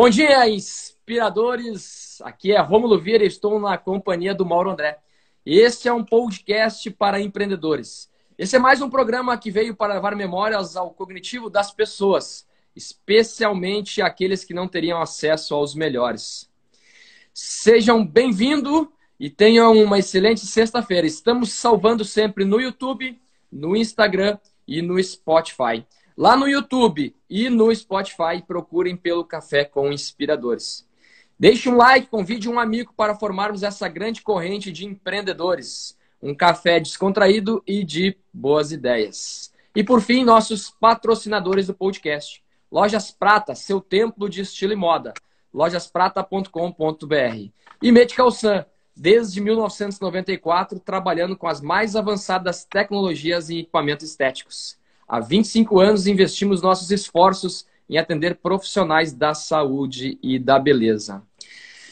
Bom dia, inspiradores. Aqui é Romulo Vieira estou na companhia do Mauro André. Este é um podcast para empreendedores. Esse é mais um programa que veio para levar memórias ao cognitivo das pessoas, especialmente aqueles que não teriam acesso aos melhores. Sejam bem-vindos e tenham uma excelente sexta-feira. Estamos salvando sempre no YouTube, no Instagram e no Spotify. Lá no YouTube e no Spotify, procurem pelo Café com Inspiradores. Deixe um like, convide um amigo para formarmos essa grande corrente de empreendedores. Um café descontraído e de boas ideias. E por fim, nossos patrocinadores do podcast. Lojas Prata, seu templo de estilo e moda. lojasprata.com.br. E Medical Sun, desde 1994, trabalhando com as mais avançadas tecnologias e equipamentos estéticos. Há 25 anos investimos nossos esforços em atender profissionais da saúde e da beleza.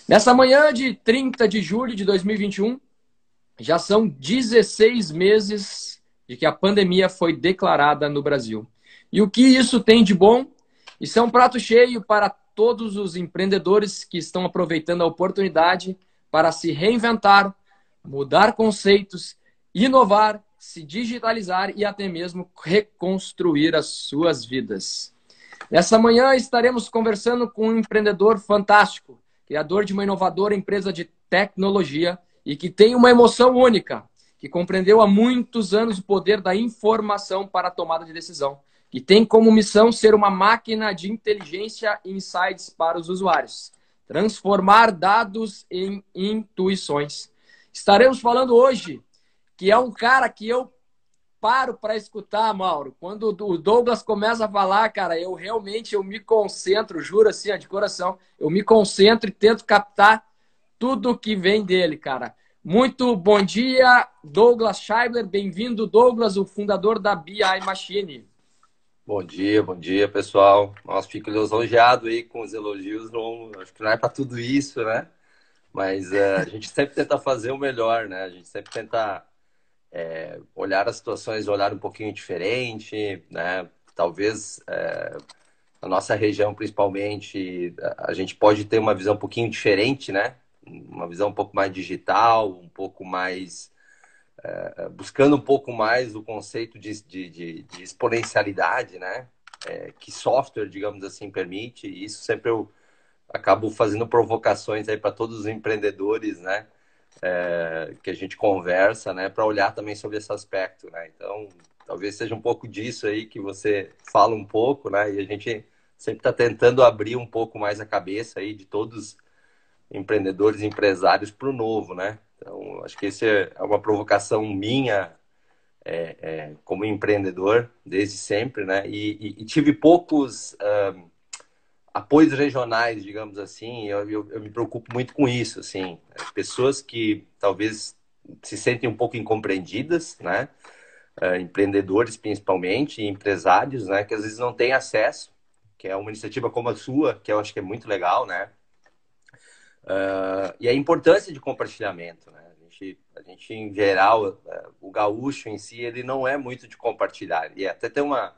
Nessa manhã de 30 de julho de 2021, já são 16 meses de que a pandemia foi declarada no Brasil. E o que isso tem de bom? Isso é um prato cheio para todos os empreendedores que estão aproveitando a oportunidade para se reinventar, mudar conceitos, inovar se digitalizar e até mesmo reconstruir as suas vidas. Nessa manhã estaremos conversando com um empreendedor fantástico, criador de uma inovadora empresa de tecnologia e que tem uma emoção única, que compreendeu há muitos anos o poder da informação para a tomada de decisão, que tem como missão ser uma máquina de inteligência e insights para os usuários, transformar dados em intuições. Estaremos falando hoje que é um cara que eu paro para escutar, Mauro. Quando o Douglas começa a falar, cara, eu realmente eu me concentro, juro assim, de coração, eu me concentro e tento captar tudo que vem dele, cara. Muito bom dia, Douglas Scheibler. Bem-vindo, Douglas, o fundador da BI Machine. Bom dia, bom dia, pessoal. Nossa, fico lisonjeado aí com os elogios. Não, acho que não é para tudo isso, né? Mas uh, a gente sempre tenta fazer o melhor, né? A gente sempre tenta é, olhar as situações, olhar um pouquinho diferente, né? Talvez é, a nossa região, principalmente, a gente pode ter uma visão um pouquinho diferente, né? Uma visão um pouco mais digital, um pouco mais é, buscando um pouco mais o conceito de, de, de, de exponencialidade, né? É, que software, digamos assim, permite. E isso sempre eu acabo fazendo provocações aí para todos os empreendedores, né? É, que a gente conversa, né, para olhar também sobre esse aspecto, né? Então, talvez seja um pouco disso aí que você fala um pouco, né? E a gente sempre está tentando abrir um pouco mais a cabeça aí de todos empreendedores empresários para o novo, né? Então, acho que isso é uma provocação minha é, é, como empreendedor desde sempre, né? E, e, e tive poucos apoios regionais, digamos assim, eu, eu, eu, me preocupo muito com isso, assim, pessoas que talvez se sentem um pouco incompreendidas, né, uh, empreendedores principalmente, empresários, né, que às vezes não têm acesso, que é uma iniciativa como a sua, que eu acho que é muito legal, né, uh, e a importância de compartilhamento, né, a gente, a gente em geral, uh, o gaúcho em si, ele não é muito de compartilhar, e até tem uma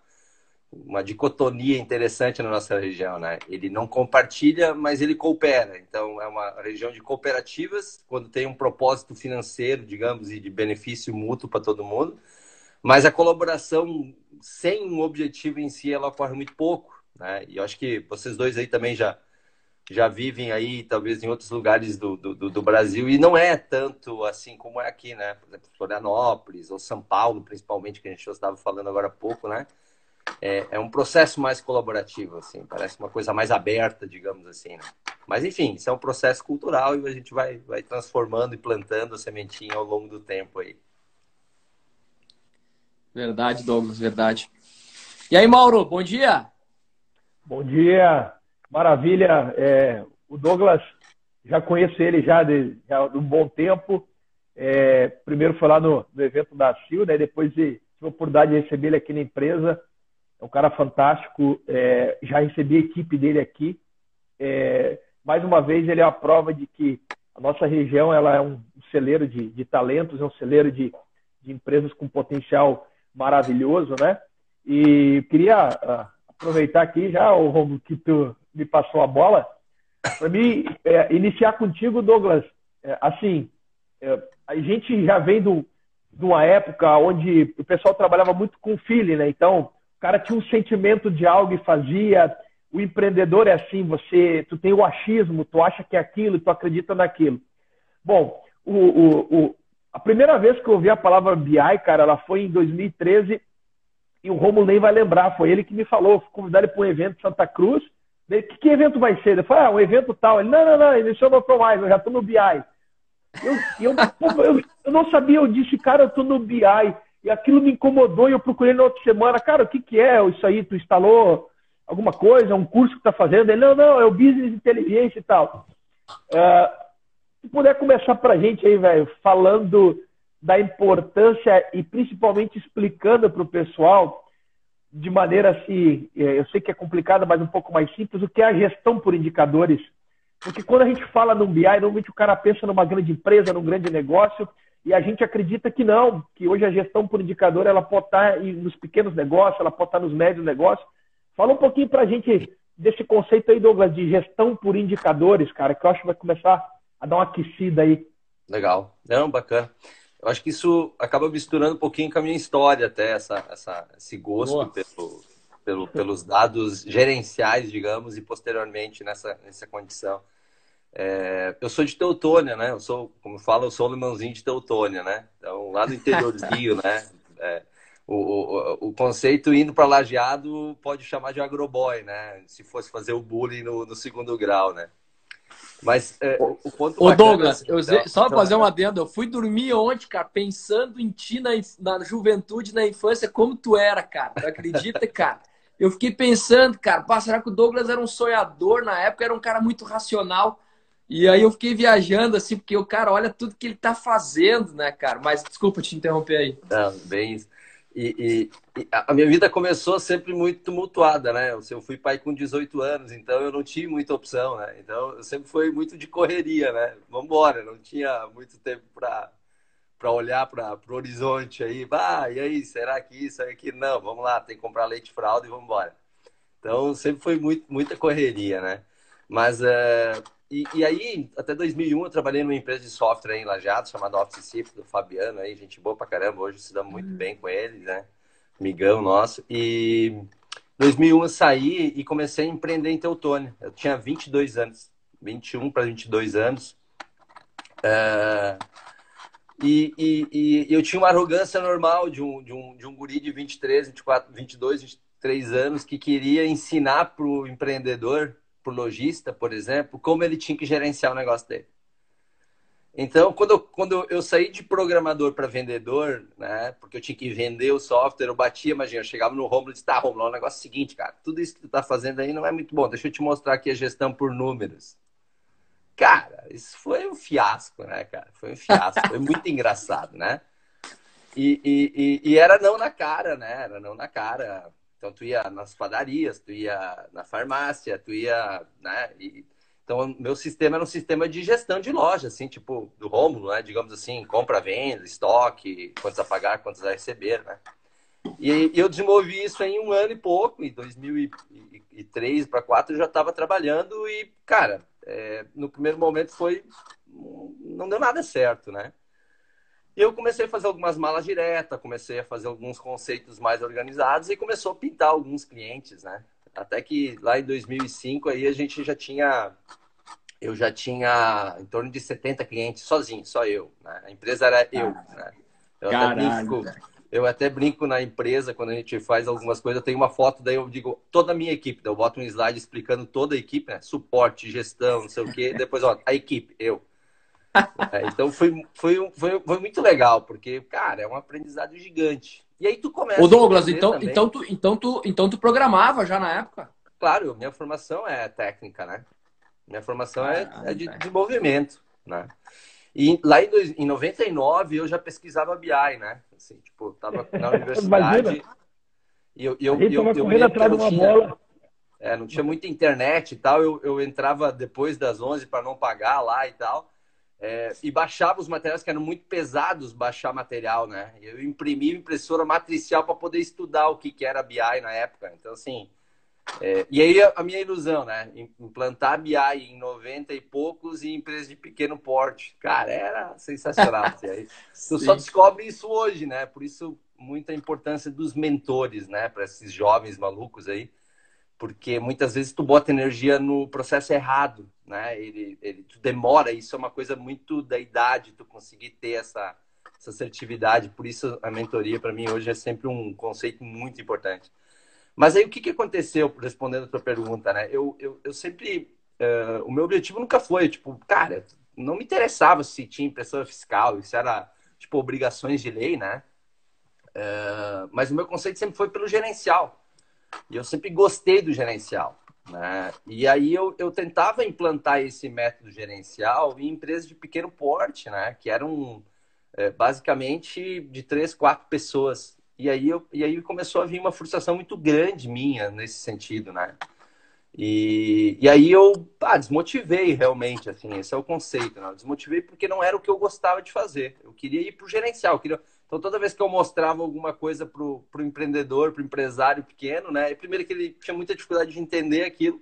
uma dicotomia interessante na nossa região, né? Ele não compartilha, mas ele coopera. Então, é uma região de cooperativas, quando tem um propósito financeiro, digamos, e de benefício mútuo para todo mundo. Mas a colaboração sem um objetivo em si, ela ocorre muito pouco, né? E eu acho que vocês dois aí também já já vivem aí, talvez em outros lugares do, do, do Brasil, e não é tanto assim como é aqui, né? Por exemplo, Florianópolis ou São Paulo, principalmente, que a gente estava falando agora há pouco, né? É, é, um processo mais colaborativo, assim, parece uma coisa mais aberta, digamos assim. Né? Mas, enfim, isso é um processo cultural e a gente vai, vai transformando e plantando a sementinha ao longo do tempo aí. Verdade, Douglas, verdade. E aí, Mauro, bom dia! Bom dia, maravilha. É, o Douglas, já conheço ele já de, já de um bom tempo. É, primeiro foi lá no, no evento da CIL, né? depois de, tive a oportunidade de receber ele aqui na empresa é um cara fantástico. É, já recebi a equipe dele aqui. É, mais uma vez, ele é a prova de que a nossa região ela é um celeiro de, de talentos, é um celeiro de, de, empresas com potencial maravilhoso, né? E queria uh, aproveitar aqui já, o Romulo, que tu me passou a bola, para mim, é, iniciar contigo, Douglas, é, assim, é, a gente já vem de uma época onde o pessoal trabalhava muito com feeling, né? Então, o cara tinha um sentimento de algo e fazia. O empreendedor é assim, você, tu tem o achismo, tu acha que é aquilo, tu acredita naquilo. Bom, o, o, o, a primeira vez que eu ouvi a palavra BI, cara, ela foi em 2013 e o Romulo nem vai lembrar, foi ele que me falou, fui ele para um evento em Santa Cruz. Ele, que, que evento vai ser? Ele falou, ah, um evento tal. Ele, não, não, não, ele chamou para mais, eu já estou no BI. Eu, eu, eu, eu, não sabia, eu disse, cara, eu estou no BI. E aquilo me incomodou e eu procurei na outra semana, cara, o que, que é isso aí? Tu instalou alguma coisa, um curso que está fazendo? Ele, não, não, é o Business Inteligência e tal. Uh, se puder começar para a gente aí, velho, falando da importância e principalmente explicando para o pessoal de maneira assim, é, eu sei que é complicada, mas um pouco mais simples, o que é a gestão por indicadores. Porque quando a gente fala num BI, normalmente o cara pensa numa grande empresa, num grande negócio, e a gente acredita que não, que hoje a gestão por indicador ela pode estar nos pequenos negócios, ela pode estar nos médios negócios. Fala um pouquinho para a gente desse conceito aí, Douglas, de gestão por indicadores, cara, que eu acho que vai começar a dar uma aquecida aí. Legal. Não, bacana. Eu acho que isso acaba misturando um pouquinho com a minha história até, essa, essa, esse gosto pelo, pelo, pelos dados gerenciais, digamos, e posteriormente nessa, nessa condição. É, eu sou de Teutônia, né? Eu sou, como eu falo, eu sou alemãozinho de Teutônia, né? Então, lá no interiorzinho, né? É, o, o, o, conceito indo para lajeado pode chamar de agroboy, né? Se fosse fazer o bullying no, no segundo grau, né? Mas é, o ponto. Ô, Douglas, eu, então, só então, fazer um adendo. Eu fui dormir ontem, cara, pensando em ti na, na juventude, na infância, como tu era, cara. Tu acredita, cara? Eu fiquei pensando, cara, pá, será que o Douglas era um sonhador na época? Era um cara muito racional. E aí eu fiquei viajando, assim, porque o cara olha tudo que ele tá fazendo, né, cara? Mas desculpa te interromper aí. Não, bem isso. E, e, e, a minha vida começou sempre muito tumultuada, né? Eu fui pai com 18 anos, então eu não tinha muita opção, né? Então eu sempre fui muito de correria, né? Vamos embora, não tinha muito tempo para para olhar para o horizonte aí, bah, e aí, será que isso, é aqui? Não, vamos lá, tem que comprar leite fralda e vamos embora. Então sempre foi muito, muita correria, né? Mas é, e, e, aí, até 2001, eu trabalhei numa empresa de software em Lajeado, chamada Office Cif, do Fabiano, aí, gente boa pra caramba. Hoje se dá muito uhum. bem com ele, né? Migão nosso. E em 2001 eu saí e comecei a empreender em Teutônia. Eu tinha 22 anos, 21 para 22 anos. É... E, e, e, eu tinha uma arrogância normal de um, de um, de um guri de 23, 24, 22, 23 anos que queria ensinar para o empreendedor para o lojista, por exemplo, como ele tinha que gerenciar o negócio dele. Então, quando eu, quando eu saí de programador para vendedor, né, porque eu tinha que vender o software, eu batia, imagina, eu chegava no Romulo e disse, tá, Romulo, é o negócio é o seguinte, cara, tudo isso que tu tá fazendo aí não é muito bom, deixa eu te mostrar aqui a gestão por números. Cara, isso foi um fiasco, né, cara? Foi um fiasco, foi muito engraçado, né? E, e, e, e, era não na cara, né? Era não na cara. Então, tu ia nas padarias, tu ia na farmácia, tu ia, né? E, então, meu sistema era um sistema de gestão de loja, assim, tipo, do Rômulo, né? Digamos assim, compra, venda, estoque, quantos a pagar, quantos a receber, né? E, e eu desenvolvi isso em um ano e pouco, em 2003 para 2004 eu já estava trabalhando e, cara, é, no primeiro momento foi... não deu nada certo, né? Eu comecei a fazer algumas malas diretas, comecei a fazer alguns conceitos mais organizados e começou a pintar alguns clientes, né? Até que lá em 2005 aí a gente já tinha eu já tinha em torno de 70 clientes sozinho, só eu. Né? A empresa era eu. Né? Eu, até brinco, eu até brinco na empresa quando a gente faz algumas coisas. Eu tenho uma foto, daí eu digo toda a minha equipe. Eu boto um slide explicando toda a equipe, né? Suporte, gestão, não sei o quê. Depois, ó, a equipe, eu. É, então foi, foi, foi, foi muito legal, porque, cara, é um aprendizado gigante. E aí tu começa. Ô Douglas, então, então, tu, então, tu, então tu programava já na época? Claro, minha formação é técnica, né? Minha formação é, ah, é, é de desenvolvimento, né? E lá em, dois, em 99 eu já pesquisava BI, né? Assim, tipo, tava na universidade. e eu, eu, eu, eu, eu atrás de uma tinha, bola. É, não tinha muita internet e tal. Eu, eu entrava depois das 11 para não pagar lá e tal. É, e baixava os materiais que eram muito pesados baixar material, né? Eu imprimia impressora matricial para poder estudar o que, que era BI na época. Então, assim, É, e aí a minha ilusão, né? Implantar BI em 90 e poucos e empresas de pequeno porte. Cara, era sensacional. aí, tu só descobre isso hoje, né? Por isso, muita importância dos mentores, né? Para esses jovens malucos aí. Porque muitas vezes tu bota energia no processo errado, né? Ele, ele, tu demora, isso é uma coisa muito da idade, tu conseguir ter essa, essa assertividade. Por isso, a mentoria, para mim, hoje é sempre um conceito muito importante. Mas aí o que, que aconteceu, respondendo a tua pergunta, né? Eu, eu, eu sempre. Uh, o meu objetivo nunca foi, tipo, cara, não me interessava se tinha impressora fiscal, isso era, tipo, obrigações de lei, né? Uh, mas o meu conceito sempre foi pelo gerencial. E eu sempre gostei do gerencial. Né? E aí eu, eu tentava implantar esse método gerencial em empresas de pequeno porte, né? Que eram é, basicamente de três, quatro pessoas. E aí, eu, e aí começou a vir uma frustração muito grande minha nesse sentido, né? E, e aí eu ah, desmotivei realmente, assim, esse é o conceito, né? Desmotivei porque não era o que eu gostava de fazer. Eu queria ir para o gerencial. Queria... Então, toda vez que eu mostrava alguma coisa para o empreendedor, para o empresário pequeno, né? Primeiro que ele tinha muita dificuldade de entender aquilo,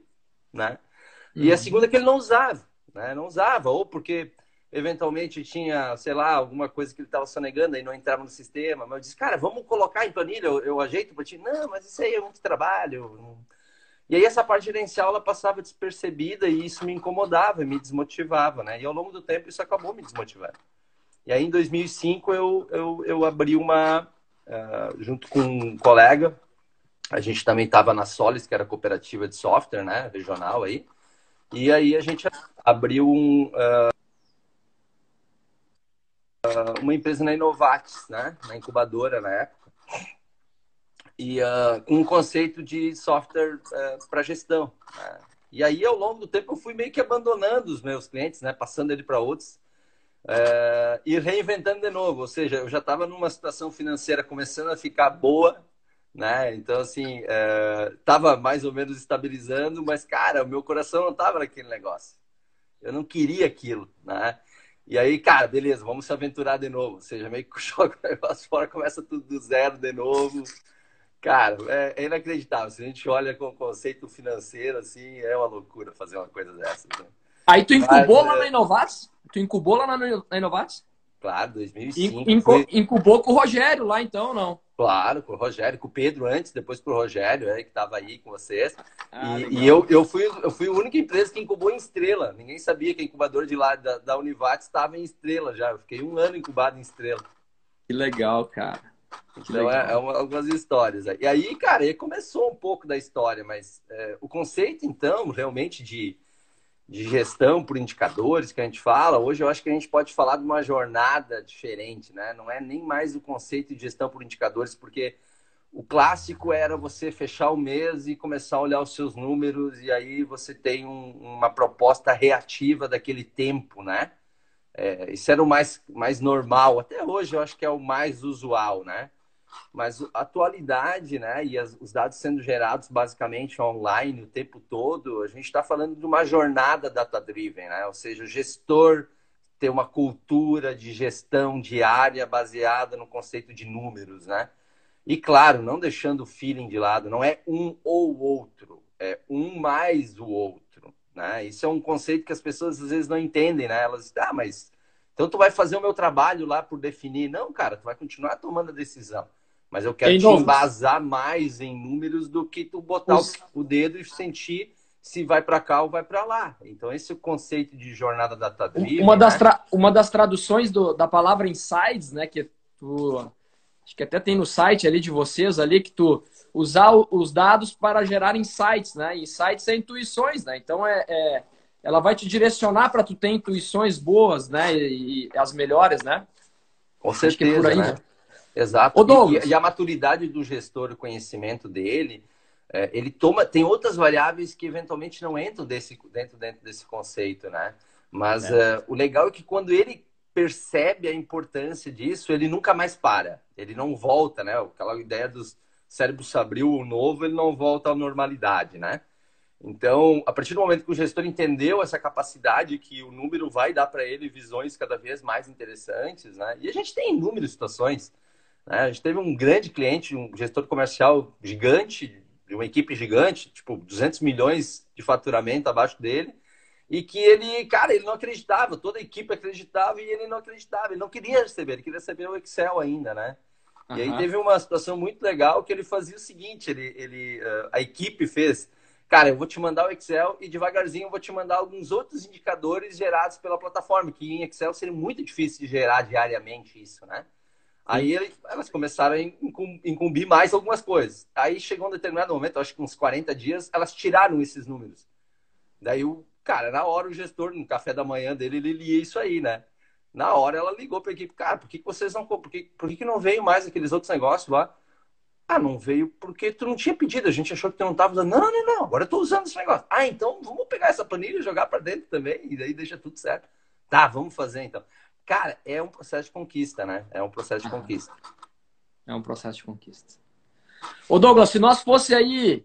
né? E a uhum. segunda que ele não usava, né? Não usava, ou porque eventualmente tinha, sei lá, alguma coisa que ele estava sonegando e não entrava no sistema. Mas eu disse, cara, vamos colocar em planilha, eu, eu ajeito para ti. Não, mas isso aí é muito trabalho. E aí essa parte gerencial ela passava despercebida e isso me incomodava, me desmotivava, né? E ao longo do tempo isso acabou me desmotivando. E aí em 2005 eu, eu, eu abri uma, uh, junto com um colega, a gente também estava na Solis, que era cooperativa de software, né, regional aí. E aí a gente abriu um, uh, uma empresa na Inovatis, né? Na incubadora na época. E uh, um conceito de software para gestão. Né? E aí, ao longo do tempo, eu fui meio que abandonando os meus clientes, né? Passando ele para outros. Uh, e reinventando de novo. Ou seja, eu já estava numa situação financeira começando a ficar boa, né? Então, assim, estava mais ou menos estabilizando, mas, cara, o meu coração não estava naquele negócio. Eu não queria aquilo, né? E aí, cara, beleza, vamos se aventurar de novo. Ou seja, meio que joga o negócio fora, começa tudo do zero de novo. Cara, é, é, inacreditável. Se a gente olha com o conceito financeiro, assim, é uma loucura fazer uma coisa dessas. Né? Aí tu incubou lá na Inovatis? Tu incubou lá na, na Inovatis? Claro, 2005. Incu foi... Incubou com o Rogério lá, então, não? Claro, com o Rogério, com o Pedro antes, depois com o Rogério, é, que estava aí com vocês. Ah, e, e, eu, eu, fui, eu fui a única empresa que incubou em Estrela. Ninguém sabia que a incubadora de lá da, da Univat estava em Estrela já. Eu fiquei um ano incubado em Estrela. Que legal, cara. Que então, é, legal. É, é uma, algumas histórias. E aí, cara, aí começou um pouco da história, mas é, o conceito, então, realmente de de gestão por indicadores que a gente fala, hoje eu acho que a gente pode falar de uma jornada diferente, né? Não é nem mais o conceito de gestão por indicadores, porque o clássico era você fechar o mês e começar a olhar os seus números e aí você tem um, uma proposta reativa daquele tempo, né? É, isso era o mais, mais normal. Até hoje eu acho que é o mais usual, né? Mas a atualidade, né, e as, os dados sendo gerados basicamente online o tempo todo, a gente está falando de uma jornada data-driven, né? Ou seja, o gestor ter uma cultura de gestão diária baseada no conceito de números, né? E claro, não deixando o feeling de lado, não é um ou outro, é um mais o outro, né? Isso é um conceito que as pessoas às vezes não entendem, né? Elas ah, mas então tu vai fazer o meu trabalho lá por definir. Não, cara, tu vai continuar tomando a decisão. Mas eu quero te embasar mais em números do que tu botar Os... o dedo e sentir se vai para cá ou vai para lá. Então, esse é o conceito de jornada data driven. Uma das, né? uma das traduções do, da palavra insights, né? Que tu. Acho que até tem no site ali de vocês ali que tu usar os dados para gerar insights, né? Insights é intuições, né? Então é, é ela vai te direcionar para tu ter intuições boas, né? E, e as melhores, né? Com certeza, é por aí, né? né? Exato. E, e, a maturidade do gestor, o conhecimento dele, é, ele toma. Tem outras variáveis que eventualmente não entram desse, dentro, dentro desse conceito, né? Mas é. uh, o legal é que quando ele percebe a importância disso, ele nunca mais para. Ele não volta, né? Aquela ideia dos cérebros se abriu o novo, ele não volta à normalidade, né? Então, a partir do momento que o gestor entendeu essa capacidade que o número vai dar para ele visões cada vez mais interessantes, né? E a gente tem inúmeras situações? A gente teve um grande cliente, um gestor comercial gigante, de uma equipe gigante, tipo 200 milhões de faturamento abaixo dele, e que ele, cara, ele não acreditava, toda a equipe acreditava e ele não acreditava, ele não queria receber, ele queria receber o Excel ainda, né? Uhum. E aí teve uma situação muito legal que ele fazia o seguinte, ele, ele uh, a equipe fez, cara, eu vou te mandar o Excel e devagarzinho eu vou te mandar alguns outros indicadores gerados pela plataforma, que em Excel seria muito difícil de gerar diariamente isso, né? Aí elas começaram a incumbir mais algumas coisas. Aí chegou um determinado momento, acho que uns 40 dias, elas tiraram esses números. Daí o cara, na hora o gestor, no café da manhã dele, ele lia isso aí, né? Na hora ela ligou para a equipe, cara, por que, que vocês não. Por que, por que, que não veio mais aqueles outros negócios lá? Ah, não veio porque tu não tinha pedido, a gente achou que tu não estava usando. Não, não, não, agora eu estou usando esse negócio. Ah, então vamos pegar essa planilha e jogar para dentro também, e daí deixa tudo certo. Tá, vamos fazer então. Cara, é um processo de conquista, né? É um processo de conquista. É um processo de conquista. Ô Douglas, se nós fosse aí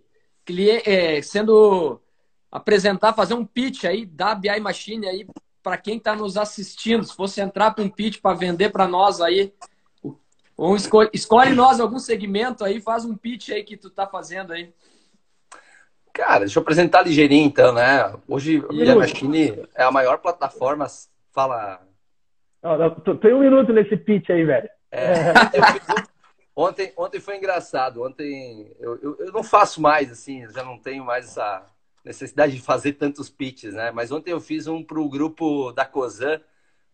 é, sendo apresentar, fazer um pitch aí da BI Machine aí para quem está nos assistindo, se fosse entrar para um pitch para vender para nós aí, ou escolhe, escolhe nós algum segmento aí, faz um pitch aí que tu tá fazendo aí. Cara, deixa eu apresentar ligeirinho então, né? Hoje a BI Machine é a maior plataforma, fala tem um minuto nesse pitch aí, velho. É, ontem, ontem foi engraçado. Ontem eu, eu, eu, não faço mais, assim, já não tenho mais essa necessidade de fazer tantos pitches, né? Mas ontem eu fiz um para o grupo da Cosan,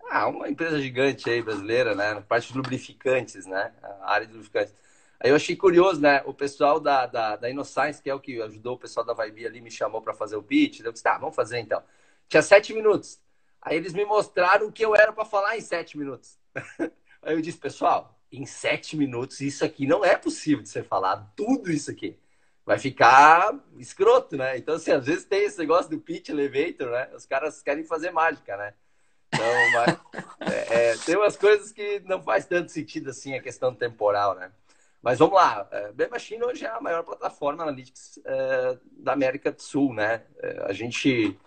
ah, uma empresa gigante aí brasileira, né? Na parte de lubrificantes, né? A área de lubrificantes. Aí eu achei curioso, né? O pessoal da, da, da InnoScience, que é o que ajudou o pessoal da Vibe ali, me chamou para fazer o pitch. Eu disse, tá, vamos fazer então. Tinha sete minutos. Aí eles me mostraram o que eu era para falar em sete minutos. Aí eu disse, pessoal, em sete minutos isso aqui não é possível de ser falado, tudo isso aqui. Vai ficar escroto, né? Então, assim, às vezes tem esse negócio do pitch elevator, né? Os caras querem fazer mágica, né? Então, mas, é, é, tem umas coisas que não faz tanto sentido assim a questão temporal, né? Mas vamos lá, é, B Machine hoje é a maior plataforma analytics é, da América do Sul, né? É, a gente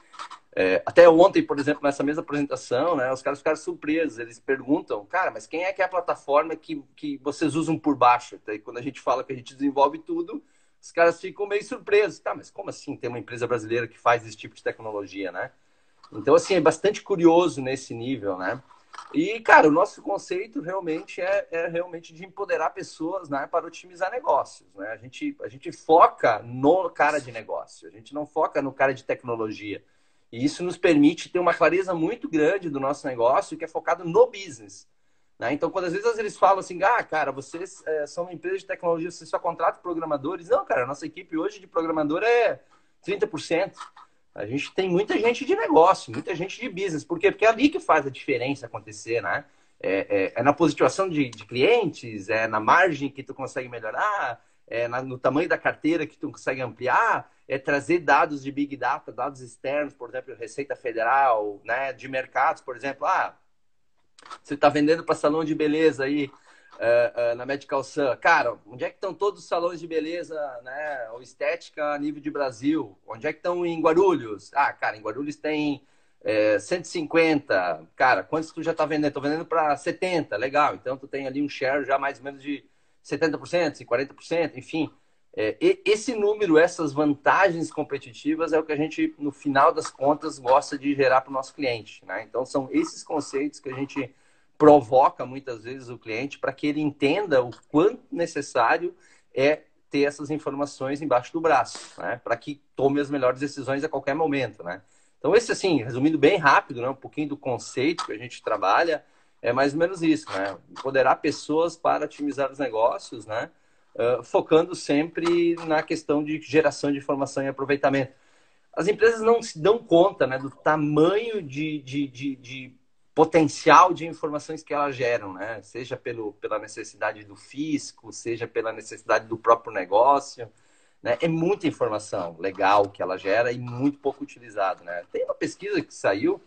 é, até ontem, por exemplo, nessa mesma apresentação, né, os caras ficaram surpresos. Eles perguntam, cara, mas quem é que é a plataforma que, que vocês usam por baixo? Daí, quando a gente fala que a gente desenvolve tudo, os caras ficam meio surpresos. Tá, mas como assim tem uma empresa brasileira que faz esse tipo de tecnologia, né? Então, assim, é bastante curioso nesse nível, né? E, cara, o nosso conceito realmente é, é realmente de empoderar pessoas né, para otimizar negócios. Né? A, gente, a gente foca no cara de negócio, a gente não foca no cara de tecnologia. E isso nos permite ter uma clareza muito grande do nosso negócio que é focado no business. Né? Então, quando às vezes eles falam assim, ah, cara, vocês é, são uma empresa de tecnologia, vocês só contratam programadores. Não, cara, a nossa equipe hoje de programador é 30%. A gente tem muita gente de negócio, muita gente de business. Por quê? Porque é ali que faz a diferença acontecer, né? É, é, é na positivação de, de, clientes, é na margem que tu consegue melhorar, é na, no tamanho da carteira que tu consegue ampliar, é trazer dados de Big Data, dados externos, por exemplo, Receita Federal, né, de mercados, por exemplo. Ah, você está vendendo para salão de beleza aí uh, uh, na Medical Sun. Cara, onde é que estão todos os salões de beleza, né, ou estética a nível de Brasil? Onde é que estão em Guarulhos? Ah, cara, em Guarulhos tem é, 150. Cara, quantos tu já está vendendo? Estou vendendo para 70. Legal. Então, tu tem ali um share já mais ou menos de 70%, 40%, enfim. É, esse número, essas vantagens competitivas é o que a gente, no final das contas, gosta de gerar para o nosso cliente. Né? Então, são esses conceitos que a gente provoca muitas vezes o cliente para que ele entenda o quanto necessário é ter essas informações embaixo do braço, né? para que tome as melhores decisões a qualquer momento. Né? Então, esse, assim, resumindo bem rápido, né? um pouquinho do conceito que a gente trabalha, é mais ou menos isso, né? Empoderar pessoas para otimizar os negócios, né? Focando sempre na questão de geração de informação e aproveitamento. As empresas não se dão conta né, do tamanho de, de, de, de potencial de informações que elas geram, né? seja pelo, pela necessidade do fisco, seja pela necessidade do próprio negócio. Né? É muita informação legal que ela gera e muito pouco utilizado. Né? Tem uma pesquisa que saiu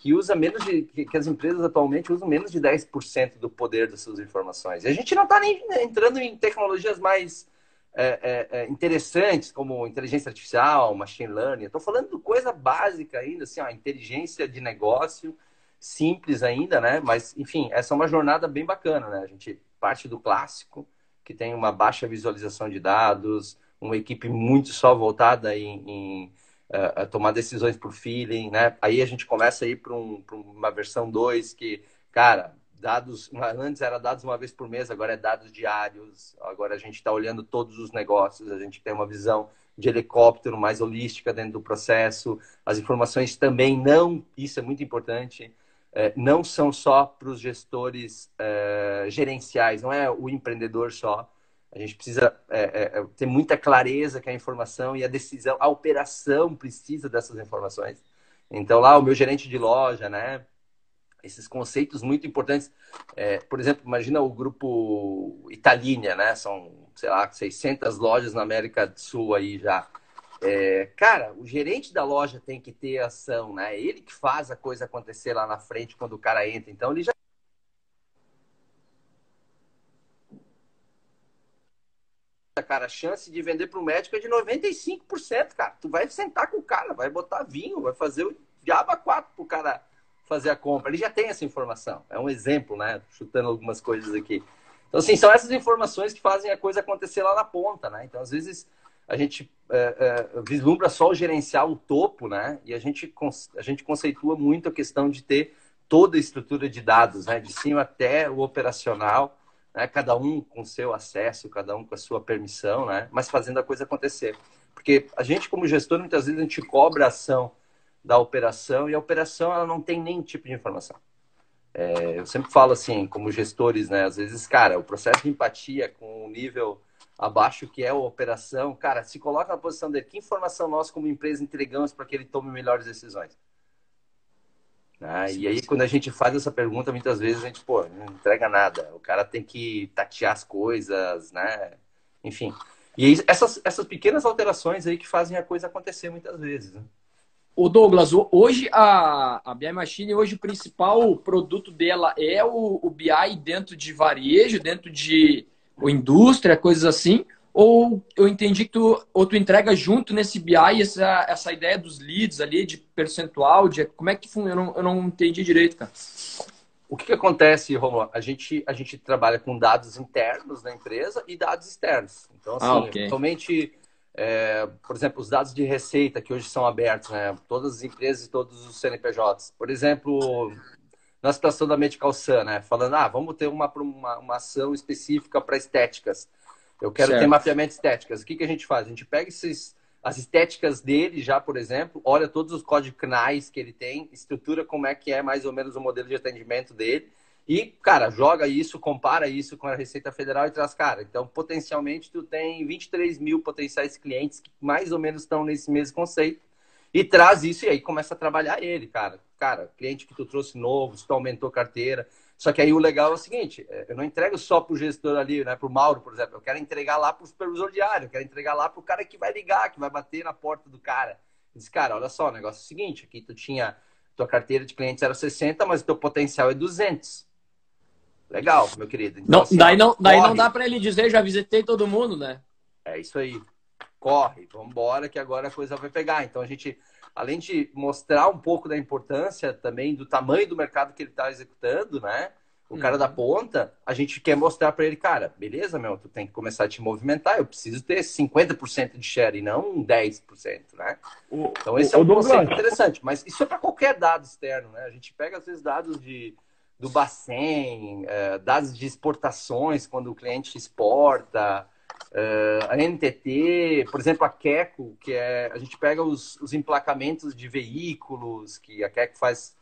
que usa menos de que as empresas atualmente usam menos de 10% do poder das suas informações. E a gente não está nem entrando em tecnologias mais é, é, é, interessantes como inteligência artificial, machine learning. Estou falando de coisa básica ainda, assim, ó, inteligência de negócio simples ainda, né? Mas enfim, essa é uma jornada bem bacana, né? A gente parte do clássico que tem uma baixa visualização de dados, uma equipe muito só voltada em, em uh, tomar decisões por feeling, né? Aí a gente começa a ir para um, uma versão 2 que, cara, dados, antes era dados uma vez por mês, agora é dados diários, agora a gente está olhando todos os negócios, a gente tem uma visão de helicóptero mais holística dentro do processo, as informações também não, isso é muito importante, é, não são só para os gestores é, gerenciais, não é o empreendedor só, a gente precisa é, é, é, ter muita clareza que a informação e a decisão, a operação precisa dessas informações. Então lá o meu gerente de loja, né, esses conceitos muito importantes. É, por exemplo, imagina o grupo Italínia, né? São, sei lá, 600 lojas na América do Sul aí já. É, cara, o gerente da loja tem que ter ação, né? Ele que faz a coisa acontecer lá na frente quando o cara entra. Então ele já cara, a chance de vender para o médico é de 95%, cara. Tu vai sentar com o cara, vai botar vinho, vai fazer o diabo 4 pro cara fazer a compra. Ele já tem essa informação. É um exemplo, né? Chutando algumas coisas aqui. Então, assim, são essas informações que fazem a coisa acontecer lá na ponta, né? Então, às vezes, a gente é, é, vislumbra só o gerencial, o topo, né? E a gente, a gente conceitua muito a questão de ter toda a estrutura de dados, né? De cima até o operacional, né? Cada um com seu acesso, cada um com a sua permissão, né? Mas fazendo a coisa acontecer. Porque a gente, como gestor, muitas vezes a gente cobra ação da operação e a operação ela não tem nenhum tipo de informação. É, eu sempre falo assim, como gestores, né? Às vezes, cara, o processo de empatia com o nível abaixo que é a operação, cara, se coloca na posição dele, que informação nós como empresa entregamos para que ele tome melhores decisões? Ah, e aí, quando a gente faz essa pergunta, muitas vezes a gente, pô, não entrega nada. O cara tem que tatear as coisas, né? Enfim. E essas, essas pequenas alterações aí que fazem a coisa acontecer muitas vezes, né? O Douglas, hoje a, a BI Machine, hoje o principal produto dela é o, o BI dentro de varejo, dentro de indústria, coisas assim? Ou eu entendi que tu, ou tu entrega junto nesse BI essa, essa ideia dos leads ali, de percentual, de como é que funciona? Eu não, eu não entendi direito, cara. O que, que acontece, Romulo? A gente, a gente trabalha com dados internos da empresa e dados externos. Então, assim, ah, okay. somente é, por exemplo, os dados de receita que hoje são abertos, né? Todas as empresas e todos os CNPJs. Por exemplo, na situação da Medical Sun, né? Falando, ah, vamos ter uma, uma, uma ação específica para estéticas. Eu quero certo. ter mapeamento estéticas. O que, que a gente faz? A gente pega esses, as estéticas dele já, por exemplo, olha todos os códigos CNAES que ele tem, estrutura como é que é mais ou menos o modelo de atendimento dele e, cara, joga isso, compara isso com a Receita Federal e traz, cara, então potencialmente tu tem 23 mil potenciais clientes que mais ou menos estão nesse mesmo conceito e traz isso e aí começa a trabalhar ele, cara. Cara, cliente que tu trouxe novo, se tu aumentou carteira. Só que aí o legal é o seguinte, é, eu não entrego só pro gestor ali, né, pro Mauro, por exemplo, eu quero entregar lá pro supervisor diário, eu quero entregar lá pro cara que vai ligar, que vai bater na porta do cara. Diz, cara, olha só, o negócio é o seguinte, aqui tu tinha, tua carteira de clientes era 60, mas o teu potencial é 200 Legal, meu querido. Então, não, assim, daí não, daí não dá para ele dizer, já visitei todo mundo, né? É isso aí. Corre, vamos embora que agora a coisa vai pegar. Então a gente, além de mostrar um pouco da importância também do tamanho do mercado que ele está executando, né? O uhum. cara da ponta, a gente quer mostrar para ele, cara, beleza, meu, tu tem que começar a te movimentar, eu preciso ter 50% de share e não 10%, né? O, então esse o, é um conceito interessante, mas isso é para qualquer dado externo, né? A gente pega às vezes dados de do Bacen, é, dados de exportações, quando o cliente exporta, é, a NTT, por exemplo, a Keco, que é, a gente pega os, os emplacamentos de veículos, que a Keco faz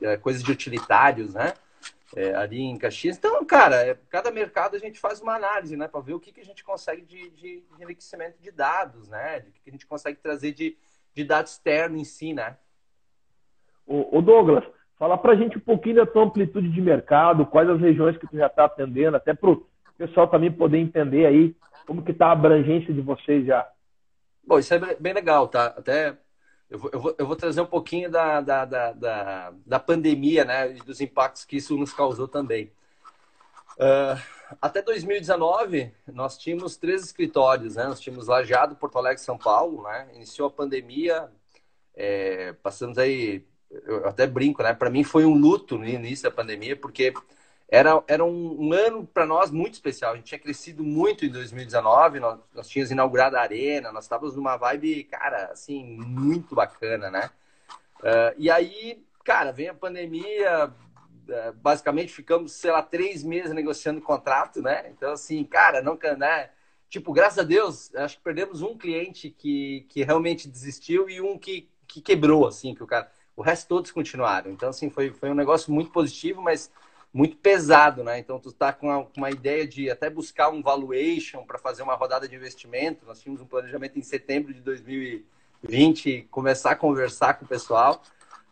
é, coisas de utilitários, né? É, ali em Caxias. Então, cara, é, cada mercado a gente faz uma análise, né? Para ver o que, que a gente consegue de, de, enriquecimento de dados, né? De que a gente consegue trazer de, de dados externo em si, né? O, o Douglas, Fala para a gente um pouquinho da tua amplitude de mercado, quais as regiões que tu já está atendendo, até para o pessoal também poder entender aí como que está a abrangência de vocês já. Bom, isso é bem legal, tá? Até eu vou, eu vou, eu vou trazer um pouquinho da, da, da, da, da pandemia, né? Dos impactos que isso nos causou também. Uh, até 2019, nós tínhamos três escritórios, né? Nós tínhamos Lajeado, Porto Alegre São Paulo, né? Iniciou a pandemia, é, passamos aí eu até brinco, né? Para mim foi um luto no início da pandemia, porque era, era um, um ano para nós muito especial. A gente tinha crescido muito em 2019, nós, nós tínhamos inaugurado a arena, nós estávamos numa vibe, cara, assim, muito bacana, né? Uh, e aí, cara, vem a pandemia, uh, basicamente ficamos, sei lá, três meses negociando contrato, né? Então, assim, cara, nunca, né? Tipo, graças a Deus, acho que perdemos um cliente que, que realmente desistiu e um que, que quebrou, assim, que o cara. O resto todos continuaram. Então, assim, foi, foi um negócio muito positivo, mas muito pesado, né? Então tu está com uma, uma, ideia de até buscar um valuation para fazer uma rodada de investimento. Nós tínhamos um planejamento em setembro de 2020, começar a conversar com o pessoal.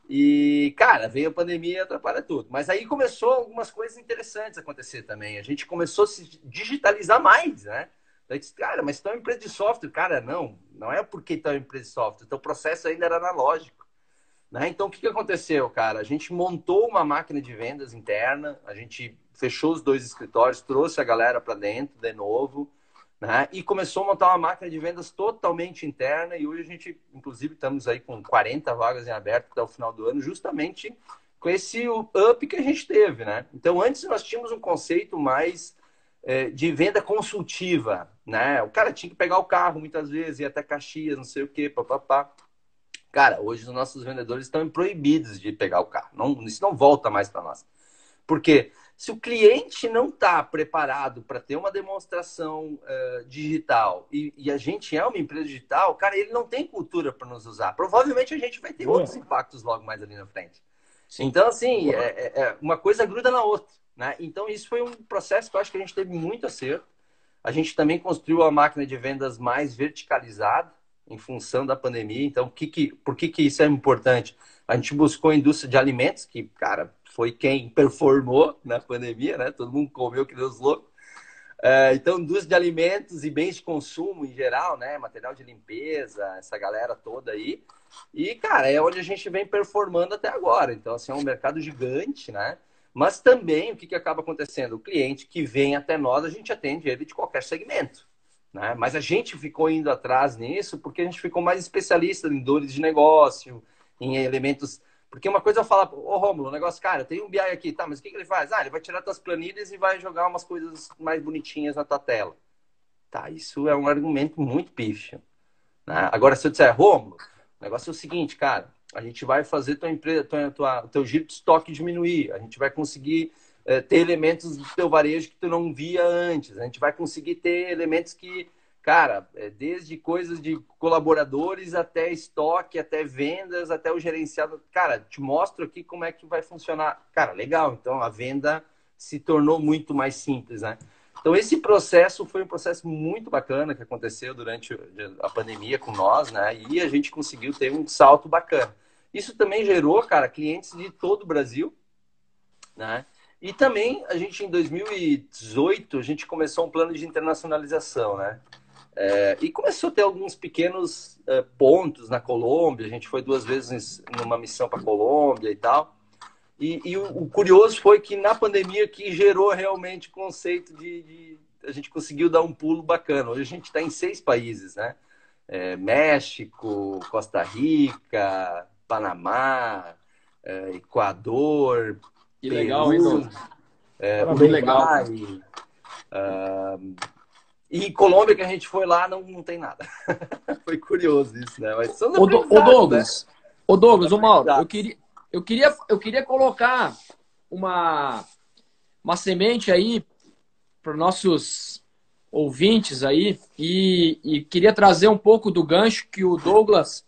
E, cara, veio a pandemia e atrapalha tudo. Mas aí começou algumas coisas interessantes a acontecer também. A gente começou a se digitalizar mais, né? Daí disse, cara, mas estão em empresa de software. Cara, não, não é porque estão em empresa de software. Então o processo ainda era analógico. Né? Então, o que, que aconteceu, cara? A gente montou uma máquina de vendas interna, a gente fechou os dois escritórios, trouxe a galera para dentro de novo, né? E começou a montar uma máquina de vendas totalmente interna. E hoje a gente, inclusive, estamos aí com 40 vagas em aberto até o final do ano, justamente com esse up que a gente teve, né? Então, antes nós tínhamos um conceito mais é, de venda consultiva, né? O cara tinha que pegar o carro muitas vezes, ir até Caxias, não sei o quê, papapá. Cara, hoje os nossos vendedores estão proibidos de pegar o carro. Não, isso não volta mais para nós. Porque se o cliente não está preparado para ter uma demonstração uh, digital e, e, a gente é uma empresa digital, cara, ele não tem cultura para nos usar. Provavelmente a gente vai ter outros impactos logo mais ali na frente. Sim. Então, assim, é, é, é, uma coisa gruda na outra. Né? Então, isso foi um processo que eu acho que a gente teve muito acerto. A gente também construiu a máquina de vendas mais verticalizada em função da pandemia. Então, que que, por que, que isso é importante? A gente buscou a indústria de alimentos, que, cara, foi quem performou na pandemia, né? Todo mundo comeu que Deus louco. É, então, indústria de alimentos e bens de consumo em geral, né? Material de limpeza, essa galera toda aí. E, cara, é onde a gente vem performando até agora. Então, assim, é um mercado gigante, né? Mas também, o que, que acaba acontecendo? O cliente que vem até nós, a gente atende ele de qualquer segmento. Né? Mas a gente ficou indo atrás nisso porque a gente ficou mais especialista em dores de negócio, em elementos. Porque uma coisa eu falar, ô Romulo, o negócio, cara, tem um BI aqui, tá, mas o que, que ele faz? Ah, ele vai tirar tuas planilhas e vai jogar umas coisas mais bonitinhas na tua tela. Tá, isso é um argumento muito pífio. Né? Agora, se eu disser, Romulo, o negócio é o seguinte, cara, a gente vai fazer tua empresa, tua, tua, teu giro de estoque diminuir, a gente vai conseguir ter elementos do teu varejo que tu não via antes. A gente vai conseguir ter elementos que, cara, é, desde coisas de colaboradores até estoque, até vendas, até o gerenciado. Cara, te mostro aqui como é que vai funcionar. Cara, legal. Então a venda se tornou muito mais simples, né? Então esse processo foi um processo muito bacana que aconteceu durante a pandemia com nós, né? E a gente conseguiu ter um salto bacana. Isso também gerou, cara, clientes de todo o Brasil, né? E também a gente em 2018 a gente começou um plano de internacionalização, né? É, e começou a ter alguns pequenos é, pontos na Colômbia. A gente foi duas vezes numa missão para Colômbia e tal. E, e o, o, curioso foi que na pandemia que gerou realmente o conceito de, de, a gente conseguiu dar um pulo bacana. Hoje a gente está em seis países, né? É, México, Costa Rica, Panamá, é, Equador, que legal, hein, Douglas? É, Uruguai, legal. Uh, e Colômbia, que a gente foi lá, não, não tem nada. foi curioso isso, né? Mas o, do, o Douglas, né? o Douglas, o Mauro, eu queria, eu, queria, eu queria colocar uma, uma semente aí para nossos ouvintes aí e, e queria trazer um pouco do gancho que o Douglas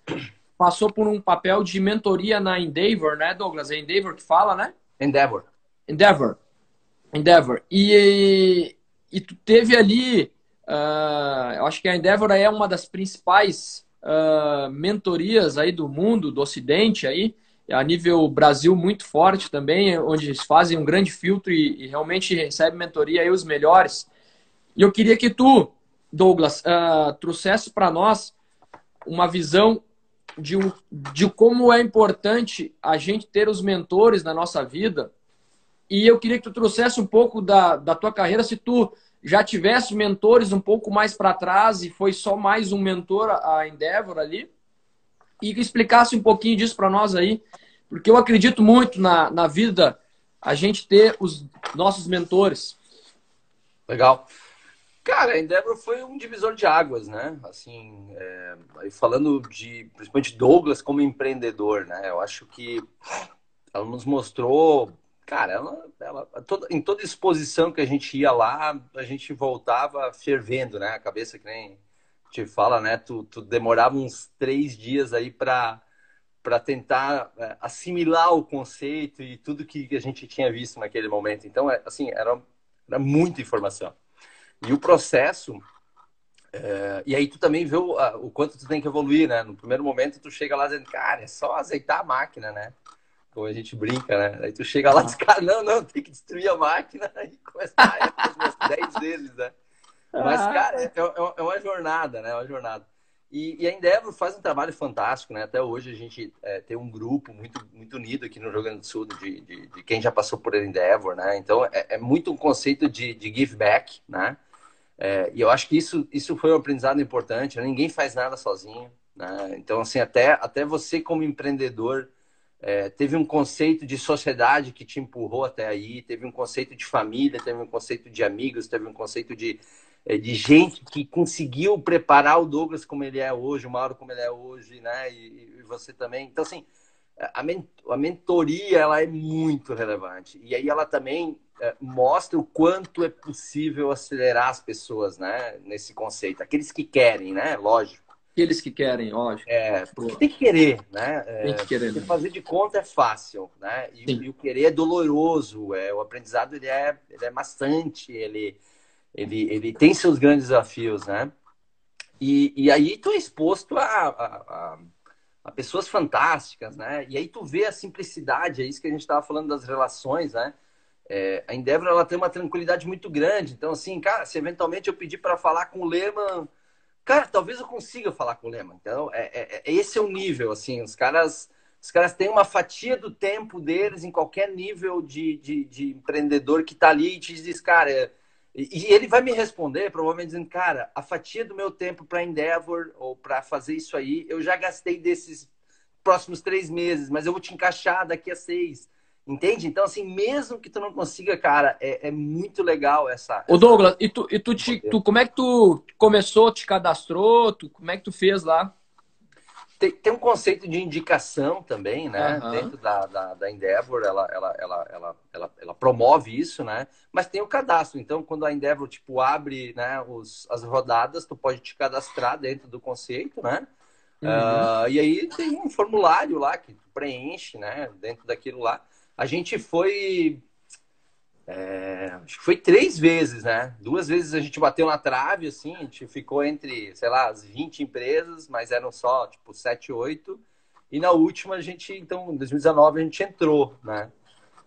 passou por um papel de mentoria na Endeavor, né, Douglas? É Endeavor que fala, né? Endeavor. Endeavor. Endeavor. E, e tu teve ali, uh, eu acho que a Endeavor é uma das principais uh, mentorias aí do mundo, do Ocidente aí, a nível Brasil muito forte também, onde eles fazem um grande filtro e, e realmente recebem mentoria aí os melhores. E eu queria que tu, Douglas, uh, trouxesse para nós uma visão de, um, de como é importante a gente ter os mentores na nossa vida. E eu queria que tu trouxesse um pouco da, da tua carreira, se tu já tivesse mentores um pouco mais para trás e foi só mais um mentor a Endeavor ali, e que explicasse um pouquinho disso para nós aí, porque eu acredito muito na, na vida a gente ter os nossos mentores? Legal. Cara, a Endeavor foi um divisor de águas, né? Assim, é, falando de, principalmente Douglas como empreendedor, né? Eu acho que ela nos mostrou, cara, ela, ela toda, em toda exposição que a gente ia lá, a gente voltava fervendo, né? A cabeça que nem te fala, né? Tu, tu demorava uns três dias aí para para tentar é, assimilar o conceito e tudo que a gente tinha visto naquele momento. Então, é, assim, era, era muita informação. E o processo é, e aí tu também vê o, o, quanto tu tem que evoluir, né? No primeiro momento tu chega lá dizendo, cara, é só azeitar a máquina, né? Como a gente brinca, né? Aí tu chega lá e diz, cara, não, não, tem que destruir a máquina e começa a 10 vezes, né? Mas, cara, é, é, é, uma jornada, né? É uma jornada. E, e, a Endeavor faz um trabalho fantástico, né? Até hoje a gente é, tem um grupo muito, muito unido aqui no Rio Grande do Sul de, de, de quem já passou por Endeavor, né? Então é, é muito um conceito de, de give back, né? É, e eu acho que isso, isso foi um aprendizado importante. Né? Ninguém faz nada sozinho, né? Então, assim, até, até você como empreendedor é, teve um conceito de sociedade que te empurrou até aí, teve um conceito de família, teve um conceito de amigos, teve um conceito de é, de gente que conseguiu preparar o Douglas como ele é hoje, o Mauro como ele é hoje, né? E, e você também. Então, assim, a, a mentoria ela é muito relevante. E aí ela também é, mostra o quanto é possível acelerar as pessoas, né? Nesse conceito. Aqueles que querem, né? Lógico. Aqueles que querem, lógico. É, porque tem que querer, né? É, tem que querer. Né? Fazer de conta é fácil, né? E, e, o querer é doloroso. É, o aprendizado ele é, ele é bastante, ele ele, ele tem seus grandes desafios, né? E, e aí tu é exposto a, a, a, pessoas fantásticas, né? E aí tu vê a simplicidade, é isso que a gente estava falando das relações, né? É, a Endeavor ela tem uma tranquilidade muito grande. Então, assim, cara, se eventualmente eu pedir para falar com o Lehman, cara, talvez eu consiga falar com o Lehman. Então, é, é, é, esse é o nível, assim, os caras, os caras têm uma fatia do tempo deles em qualquer nível de, de, de empreendedor que está ali e te diz, cara, e, ele vai me responder, provavelmente dizendo, cara, a fatia do meu tempo para Endeavor ou para fazer isso aí, eu já gastei desses próximos três meses, mas eu vou te encaixar daqui a seis. Entende? Então, assim, mesmo que tu não consiga, cara, é, é muito legal essa. Ô, Douglas, e tu, e tu, te, tu, como é que tu começou, te cadastrou? Tu, como é que tu fez lá? Tem, tem conceito de indicação também, né? Uhum. Dentro da, da, da, Endeavor, ela, ela, ela, ela, ela, ela promove isso, né? Mas tem o cadastro. Então, quando a Endeavor, tipo, abre né, os, as rodadas, tu pode te cadastrar dentro do conceito, né? Uhum. Uh, e aí tem um formulário lá que tu preenche, né? Dentro daquilo lá. A gente foi é, acho que foi três vezes, né? Duas vezes a gente bateu na trave, assim, a gente ficou entre, sei lá, as 20 empresas, mas eram só, tipo, 7, 8. E na última a gente, então, em 2019, a gente entrou, né?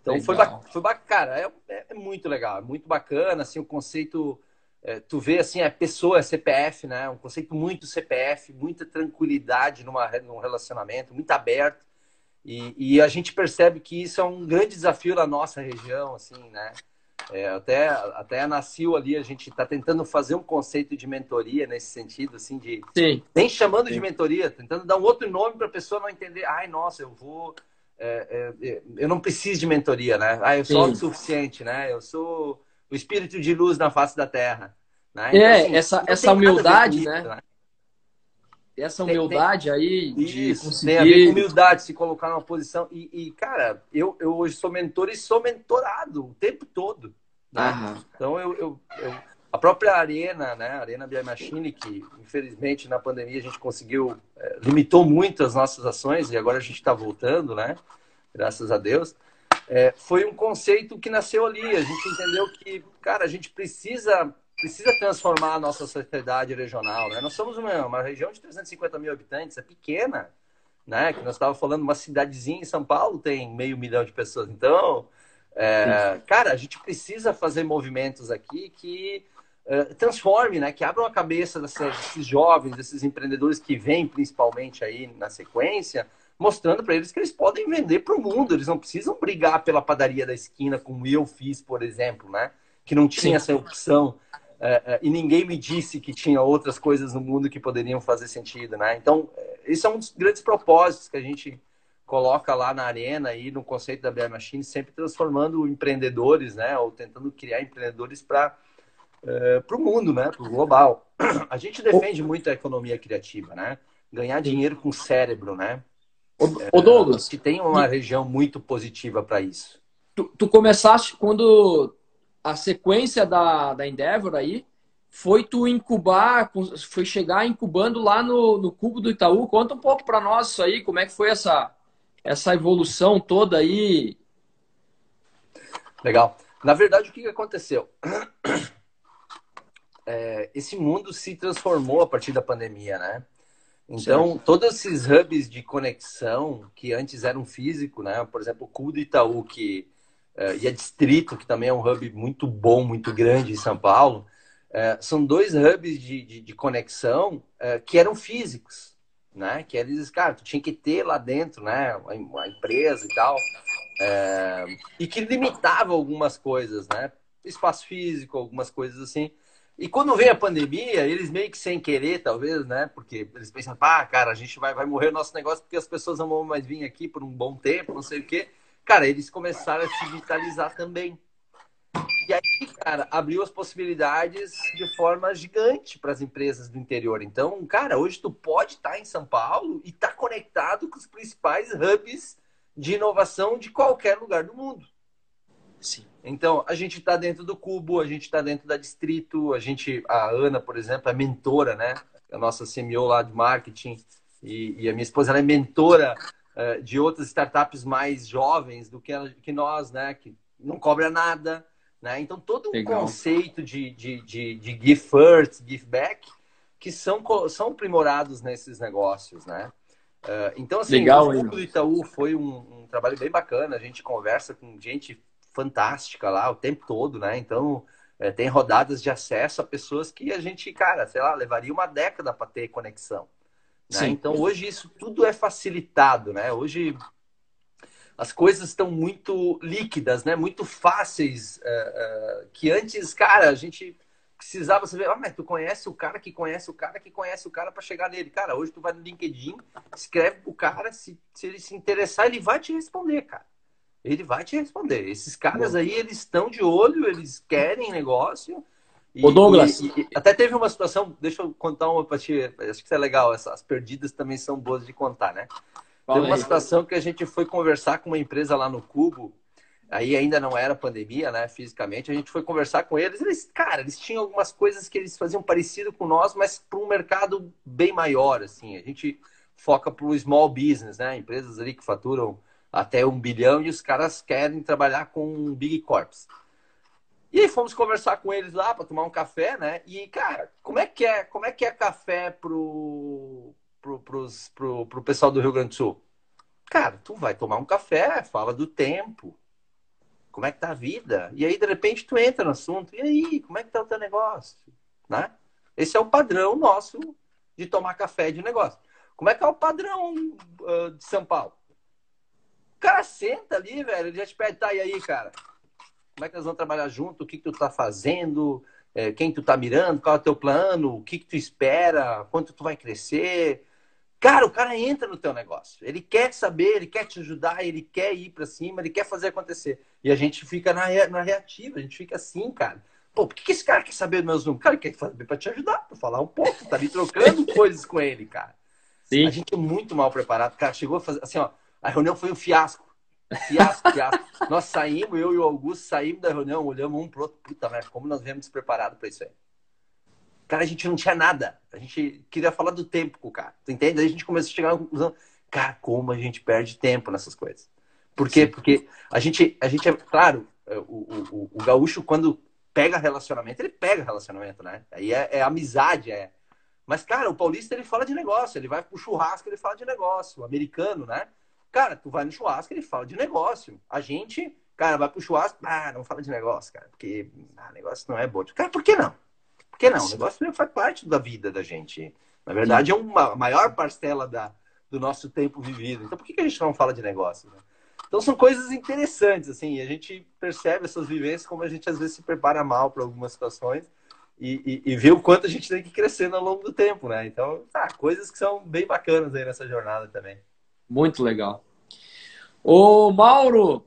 Então legal. foi, foi bacana, é, é, é, muito legal, é muito bacana, assim, o conceito, é, tu vê, assim, é pessoa, é CPF, né? Um conceito muito CPF, muita tranquilidade numa, num relacionamento, muito aberto. E, e, a gente percebe que isso é um grande desafio na nossa região, assim, né? É, até, até a Nascil ali, a gente está tentando fazer um conceito de mentoria nesse sentido, assim, de... Sim. Nem chamando Sim. de mentoria, tentando dar um outro nome para a pessoa não entender, ai, nossa, eu vou... É, é, é, eu não preciso de mentoria, né? Ah, eu sou o suficiente, né? Eu sou o espírito de luz na face da Terra. Né? Então, é, assim, essa, essa humildade, né? né? Essa humildade aí de isso, conseguir... Tem a ver humildade, se colocar numa posição. E, e, cara, eu, eu hoje sou mentor e sou mentorado o tempo todo. Né? Então, eu, eu, eu, a própria Arena, né? Arena BI Machine, que infelizmente na pandemia a gente conseguiu, é, limitou muito as nossas ações e agora a gente está voltando, né? Graças a Deus. É, foi um conceito que nasceu ali. A gente entendeu que, cara, a gente precisa precisa transformar a nossa sociedade regional. Né? Nós somos uma, uma região de 350 mil habitantes, é pequena, né? Que nós estávamos falando, uma cidadezinha em São Paulo tem meio milhão de pessoas. Então, é, cara, a gente precisa fazer movimentos aqui que é, transforme, né? Que abram a cabeça desses jovens, desses empreendedores que vêm principalmente aí na sequência, mostrando para eles que eles podem vender para o mundo. Eles não precisam brigar pela padaria da esquina, como eu fiz, por exemplo, né? Que não tinha Sim. essa opção é, é, e ninguém me disse que tinha outras coisas no mundo que poderiam fazer sentido, né? Então, isso é um dos grandes propósitos que a gente coloca lá na arena e no conceito da BR Machine, sempre transformando empreendedores, né? Ou tentando criar empreendedores para é, o mundo, né? Para o global. A gente defende muito a economia criativa, né? Ganhar dinheiro com cérebro, né? Ô, Douglas. Que tem uma região muito positiva para isso. Tu, tu, começaste quando a sequência da, da Endeavor aí foi tu incubar, foi chegar incubando lá no, no Cubo do Itaú. Conta um pouco para nós isso aí, como é que foi essa, essa evolução toda aí? Legal. Na verdade, o que aconteceu? É, esse mundo se transformou a partir da pandemia, né? Então, Sim. todos esses hubs de conexão que antes eram físicos, né? Por exemplo, o Cubo do Itaú, que e a Distrito, que também é um hub muito bom, muito grande em São Paulo, uh, são dois hubs de, de, de conexão uh, que eram físicos né? Que eles, cara, tu tinha que ter lá dentro, né? A, empresa e tal. É, e que limitava algumas coisas, né? Espaço físico, algumas coisas assim. E quando vem a pandemia, eles meio que sem querer, talvez, né? Porque eles pensam, pá, cara, a gente vai, vai morrer o nosso negócio porque as pessoas não vão mais vir aqui por um bom tempo, não sei o quê. Cara, eles começaram a se digitalizar também. E aí, cara, abriu as possibilidades de forma gigante para as empresas do interior. Então, cara, hoje tu pode estar tá em São Paulo e estar tá conectado com os principais hubs de inovação de qualquer lugar do mundo. Sim. Então, a gente está dentro do Cubo, a gente está dentro da Distrito, a gente, a Ana, por exemplo, é mentora, né? A nossa CMO lá de marketing e, e a minha esposa, ela é mentora de outras startups mais jovens do que, que nós, né? Que não cobra nada, né? Então, todo um Legal. conceito de, de, de, de give first, give back, que são, são aprimorados nesses negócios, né? Uh, então, assim, Legal, o Fundo do Itaú foi um, um, trabalho bem bacana. A gente conversa com gente fantástica lá o tempo todo, né? Então, é, tem rodadas de acesso a pessoas que a gente, cara, sei lá, levaria uma década para ter conexão. Né? Então, hoje isso tudo é facilitado, né? Hoje as coisas estão muito líquidas, né? Muito fáceis. Uh, uh, que antes, cara, a gente precisava saber, ah, mas tu conhece o cara que conhece o cara que conhece o cara para chegar nele. Cara, hoje tu vai no LinkedIn, escreve pro cara, se, se ele se interessar, ele vai te responder, cara. Ele vai te responder. Esses caras aí, eles estão de olho, eles querem negócio. E, Ô Douglas. E, e, até teve uma situação, deixa eu contar uma pra ti, acho que isso é legal, as perdidas também são boas de contar, né? Fala Teve uma aí. situação que a gente foi conversar com uma empresa lá no Cubo, aí ainda não era pandemia, né, fisicamente, a gente foi conversar com eles, eles, cara, eles tinham algumas coisas que eles faziam parecido com nós, mas para um mercado bem maior, assim, a gente foca para o small business, né, empresas ali que faturam até um bilhão e os caras querem trabalhar com big corps. E aí fomos conversar com eles lá para tomar um café, né? E cara, como é que é, como é que é café pro pro, pros, pro, pro pessoal do Rio Grande do Sul? Cara, tu vai tomar um café, fala do tempo, como é que tá a vida, e aí de repente tu entra no assunto, e aí, como é que tá o teu negócio? Né? Esse é o padrão nosso de tomar café de negócio. Como é que é o padrão uh, de São Paulo? O cara senta ali, velho, ele já te pede, tá, e aí, cara? Como é que nós vamos trabalhar junto? O que, que tu tá fazendo? É, quem tu tá mirando? Qual é o teu plano? O que, que tu espera? Quanto tu vai crescer? Cara, o cara entra no teu negócio. Ele quer saber, ele quer te ajudar, ele quer ir para cima, ele quer fazer acontecer. E a gente fica na, na reativa, a gente fica assim, cara. Pô, por que, que esse cara quer saber dos meus números? Cara, ele quer saber para te ajudar, para falar um pouco, tá ali trocando coisas com ele, cara. Sim. A gente é muito mal preparado. Cara, chegou a fazer assim, ó. A reunião foi um fiasco. Fiasco, fiasco. nós saímos, eu e o Augusto saímos da reunião, olhamos um pro outro. Puta merda, como nós viemos despreparados para isso aí. Cara, a gente não tinha nada. A gente queria falar do tempo com o cara. Tu entende? Aí a gente começou a chegar na conclusão. Cara, como a gente perde tempo nessas coisas. Por quê? Sim. Porque a gente, a gente é, claro, o, o, o, gaúcho, quando pega relacionamento, ele pega relacionamento, né? Aí é, é, amizade, é. Mas, cara, o paulista, ele fala de negócio. Ele vai pro churrasco, ele fala de negócio. O americano, né? Cara, tu vai no churrasco, ele fala de negócio. A gente, cara, vai pro churrasco, ah, não fala de negócio, cara, porque ah, negócio não é bom. Cara, por que não? Por que não? O negócio faz parte da vida da gente. Na verdade, é uma maior parcela da, do nosso tempo vivido. Então, por que, a gente não fala de negócio? Né? Então, são coisas interessantes, assim, a gente percebe essas vivências como a gente às vezes se prepara mal para algumas situações e, e, e, vê o quanto a gente tem que crescer ao longo do tempo, né? Então, tá, coisas que são bem bacanas aí nessa jornada também. Muito legal. Ô, Mauro,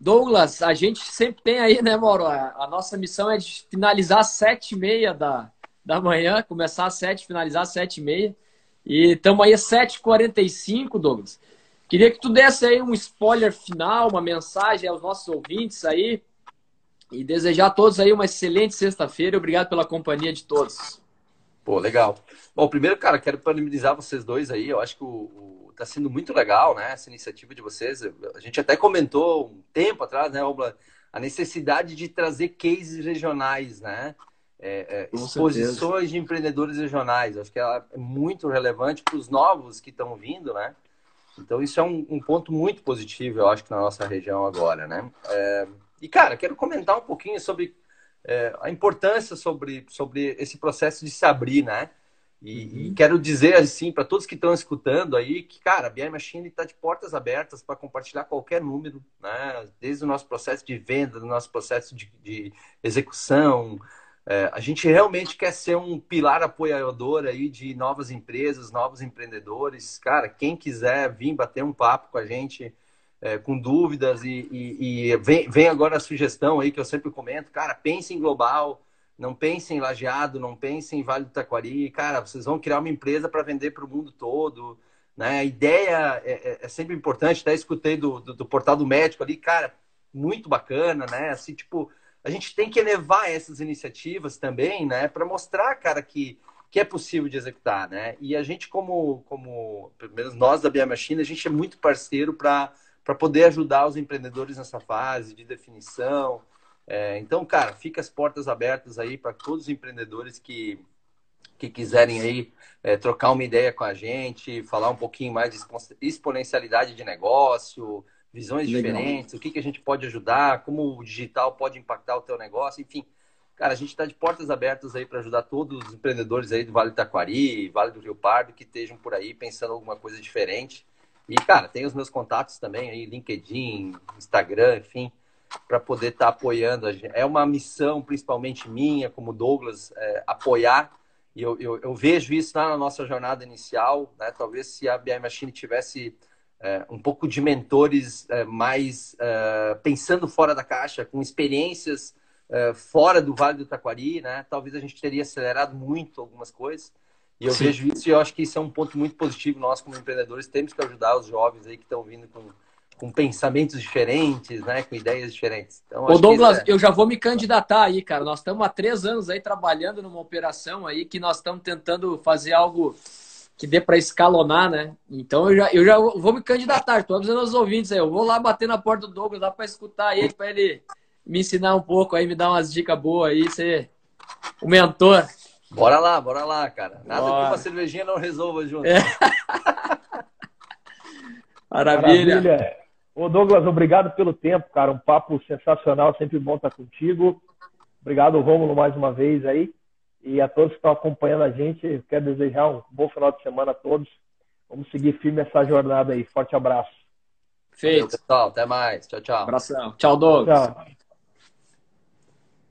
Douglas, a gente sempre tem aí, né, Mauro? A, nossa missão é de finalizar às sete e meia da, da manhã, começar às sete, finalizar às sete e meia. E estamos aí às 7h45, Douglas. Queria que tu desse aí um spoiler final, uma mensagem aos nossos ouvintes aí. E desejar a todos aí uma excelente sexta-feira. Obrigado pela companhia de todos. Pô, legal. Bom, primeiro, cara, quero parabenizar vocês dois aí. Eu acho que o, tá sendo muito legal, né? Essa iniciativa de vocês. A gente até comentou um tempo atrás, né, Obla, a necessidade de trazer cases regionais, né? É, é, exposições certeza. de empreendedores regionais. Acho que ela é muito relevante para os novos que estão vindo, né? Então, isso é um, um, ponto muito positivo, eu acho, que na nossa região agora, né? É, e, cara, quero comentar um pouquinho sobre é, a importância sobre, sobre esse processo de se abrir, né? E, uhum. e quero dizer, assim, para todos que estão escutando aí, que, cara, a BI Machine está de portas abertas para compartilhar qualquer número, né? Desde o nosso processo de venda, do nosso processo de, de execução, é, a gente realmente quer ser um pilar apoiador aí de novas empresas, novos empreendedores. Cara, quem quiser vir bater um papo com a gente, é, com dúvidas e, e, e vem, vem, agora a sugestão aí que eu sempre comento, cara, pense em global, não pense em lajeado, não pense em Vale do Taquari. Cara, vocês vão criar uma empresa para vender para o mundo todo. Né? A ideia é, é, é, sempre importante. Até escutei do, do, do portal do médico ali, cara, muito bacana, né? Assim, tipo, a gente tem que elevar essas iniciativas também, né, para mostrar, cara, que, que é possível de executar, né? E a gente, como, como pelo menos nós da Bia Machine, a gente é muito parceiro para poder ajudar os empreendedores nessa fase de definição. É, então, cara, fica as portas abertas aí para todos os empreendedores que, que quiserem aí é, trocar uma ideia com a gente, falar um pouquinho mais de exponencialidade de negócio, visões Legal. diferentes, o que, que a gente pode ajudar, como o digital pode impactar o teu negócio, enfim. Cara, a gente está de portas abertas aí para ajudar todos os empreendedores aí do Vale do Taquari, Vale do Rio Pardo, que estejam por aí pensando alguma coisa diferente. E, cara, tem os meus contatos também aí, LinkedIn, Instagram, enfim, para poder estar tá apoiando. A gente. É uma missão, principalmente minha, como Douglas, é, apoiar. E eu, eu, eu, vejo isso lá na nossa jornada inicial. Né? Talvez se a BI Machine tivesse é, um pouco de mentores é, mais é, pensando fora da caixa, com experiências é, fora do Vale do Taquari, né? Talvez a gente teria acelerado muito algumas coisas. E eu Sim. vejo isso e eu acho que isso é um ponto muito positivo. Nós, como empreendedores, temos que ajudar os jovens aí que estão vindo com, com pensamentos diferentes, né? Com ideias diferentes. Então, Ô, Douglas, é... eu já vou me candidatar aí, cara. Nós estamos há três anos aí trabalhando numa operação aí que nós estamos tentando fazer algo que dê para escalonar, né? Então eu já, eu já vou me candidatar, estou avisando aos ouvintes aí, eu vou lá bater na porta do Douglas lá para escutar ele, para ele me ensinar um pouco aí, me dar umas dicas boas aí, ser o mentor. Bora lá, bora lá, cara. Nada bora. que uma cervejinha não resolva junto. É. Maravilha. Maravilha. Ô Douglas, obrigado pelo tempo, cara. Um papo sensacional, sempre bom estar contigo. Obrigado, Rômulo, mais uma vez aí. E a todos que estão acompanhando a gente, quero desejar um bom final de semana a todos. Vamos seguir firme essa jornada aí. Forte abraço. Feito. pessoal. Até mais. Tchau, tchau. Abração. Tchau, Douglas. Tchau.